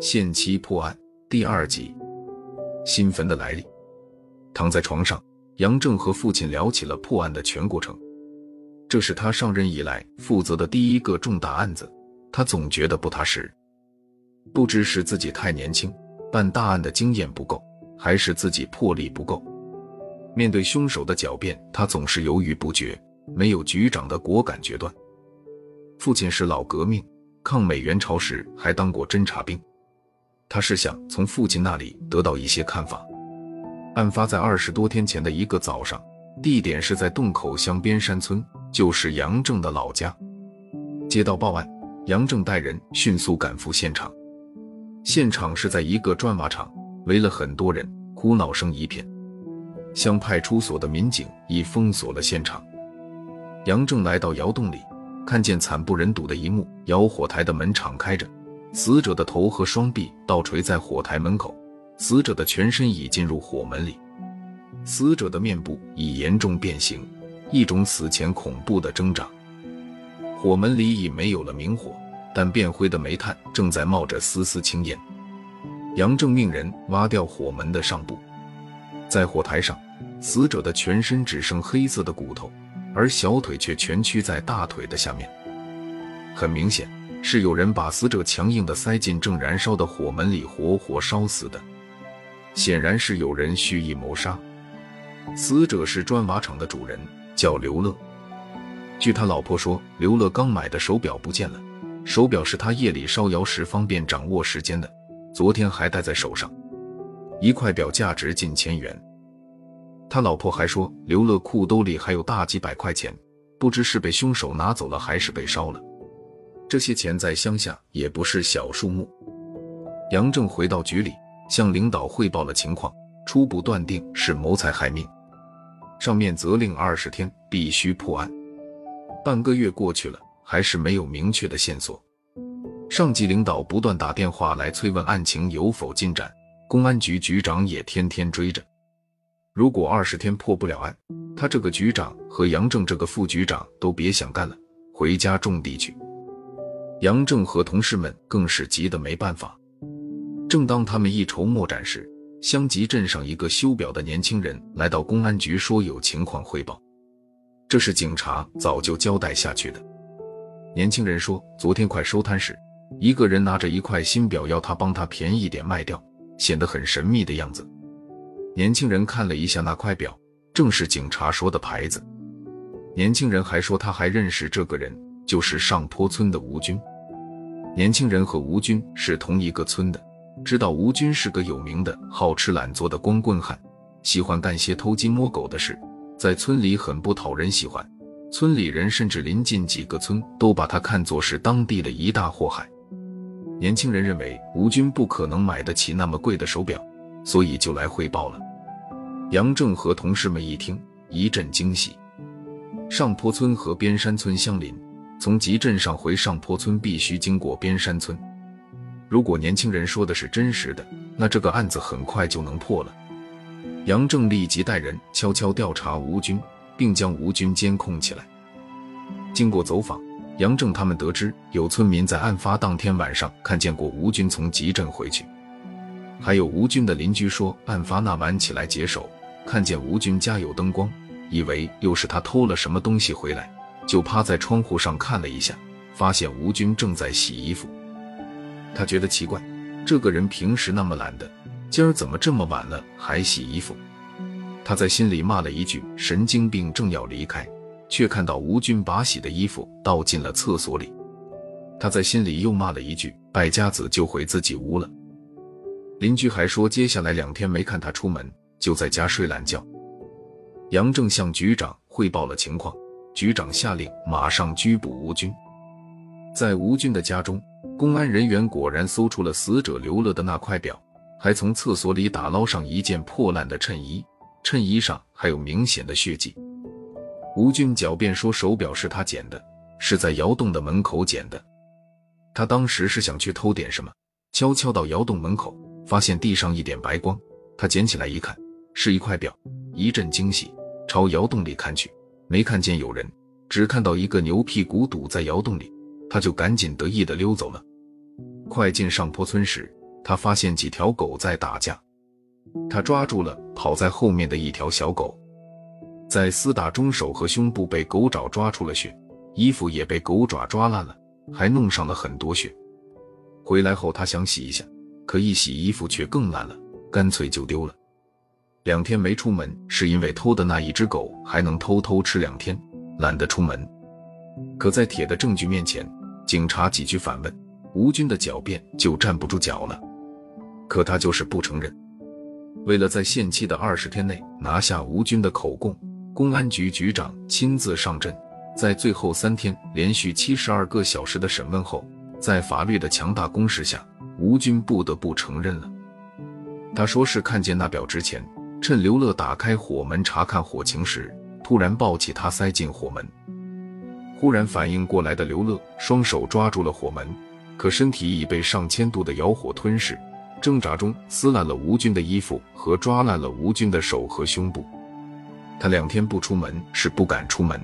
限期破案第二集，新坟的来历。躺在床上，杨正和父亲聊起了破案的全过程。这是他上任以来负责的第一个重大案子，他总觉得不踏实。不知是自己太年轻，办大案的经验不够，还是自己魄力不够。面对凶手的狡辩，他总是犹豫不决，没有局长的果敢决断。父亲是老革命，抗美援朝时还当过侦察兵。他是想从父亲那里得到一些看法。案发在二十多天前的一个早上，地点是在洞口乡边山村，就是杨正的老家。接到报案，杨正带人迅速赶赴现场。现场是在一个砖瓦厂，围了很多人，哭闹声一片。乡派出所的民警已封锁了现场。杨正来到窑洞里，看见惨不忍睹的一幕：窑火台的门敞开着。死者的头和双臂倒垂在火台门口，死者的全身已进入火门里，死者的面部已严重变形，一种死前恐怖的挣扎。火门里已没有了明火，但变灰的煤炭正在冒着丝丝青烟。杨正命人挖掉火门的上部，在火台上，死者的全身只剩黑色的骨头，而小腿却蜷曲在大腿的下面。很明显。是有人把死者强硬地塞进正燃烧的火门里，活活烧死的。显然是有人蓄意谋杀。死者是砖瓦厂的主人，叫刘乐。据他老婆说，刘乐刚买的手表不见了，手表是他夜里烧窑时方便掌握时间的，昨天还戴在手上。一块表价值近千元。他老婆还说，刘乐裤兜里还有大几百块钱，不知是被凶手拿走了，还是被烧了。这些钱在乡下也不是小数目。杨正回到局里，向领导汇报了情况，初步断定是谋财害命。上面责令二十天必须破案。半个月过去了，还是没有明确的线索。上级领导不断打电话来催问案情有否进展，公安局局长也天天追着。如果二十天破不了案，他这个局长和杨正这个副局长都别想干了，回家种地去。杨正和同事们更是急得没办法。正当他们一筹莫展时，乡集镇上一个修表的年轻人来到公安局，说有情况汇报。这是警察早就交代下去的。年轻人说，昨天快收摊时，一个人拿着一块新表要他帮他便宜点卖掉，显得很神秘的样子。年轻人看了一下那块表，正是警察说的牌子。年轻人还说他还认识这个人。就是上坡村的吴军，年轻人和吴军是同一个村的，知道吴军是个有名的好吃懒做的光棍汉，喜欢干些偷鸡摸狗的事，在村里很不讨人喜欢，村里人甚至临近几个村都把他看作是当地的一大祸害。年轻人认为吴军不可能买得起那么贵的手表，所以就来汇报了。杨正和同事们一听，一阵惊喜。上坡村和边山村相邻。从集镇上回上坡村必须经过边山村。如果年轻人说的是真实的，那这个案子很快就能破了。杨正立即带人悄悄调查吴军，并将吴军监控起来。经过走访，杨正他们得知有村民在案发当天晚上看见过吴军从集镇回去，还有吴军的邻居说，案发那晚起来解手，看见吴军家有灯光，以为又是他偷了什么东西回来。就趴在窗户上看了一下，发现吴军正在洗衣服。他觉得奇怪，这个人平时那么懒的，今儿怎么这么晚了还洗衣服？他在心里骂了一句“神经病”，正要离开，却看到吴军把洗的衣服倒进了厕所里。他在心里又骂了一句“败家子”，就回自己屋了。邻居还说，接下来两天没看他出门，就在家睡懒觉。杨正向局长汇报了情况。局长下令马上拘捕吴军。在吴军的家中，公安人员果然搜出了死者刘乐的那块表，还从厕所里打捞上一件破烂的衬衣，衬衣上还有明显的血迹。吴军狡辩说手表是他捡的，是在窑洞的门口捡的。他当时是想去偷点什么，悄悄到窑洞门口，发现地上一点白光，他捡起来一看，是一块表，一阵惊喜，朝窑洞里看去。没看见有人，只看到一个牛屁股堵在窑洞里，他就赶紧得意的溜走了。快进上坡村时，他发现几条狗在打架，他抓住了跑在后面的一条小狗，在厮打中手和胸部被狗爪抓出了血，衣服也被狗爪抓烂了，还弄上了很多血。回来后，他想洗一下，可一洗衣服却更烂了，干脆就丢了。两天没出门，是因为偷的那一只狗还能偷偷吃两天，懒得出门。可在铁的证据面前，警察几句反问，吴军的狡辩就站不住脚了。可他就是不承认。为了在限期的二十天内拿下吴军的口供，公安局局长亲自上阵，在最后三天连续七十二个小时的审问后，在法律的强大攻势下，吴军不得不承认了。他说是看见那表之前。趁刘乐打开火门查看火情时，突然抱起他塞进火门。忽然反应过来的刘乐双手抓住了火门，可身体已被上千度的窑火吞噬，挣扎中撕烂了吴军的衣服和抓烂了吴军的手和胸部。他两天不出门是不敢出门。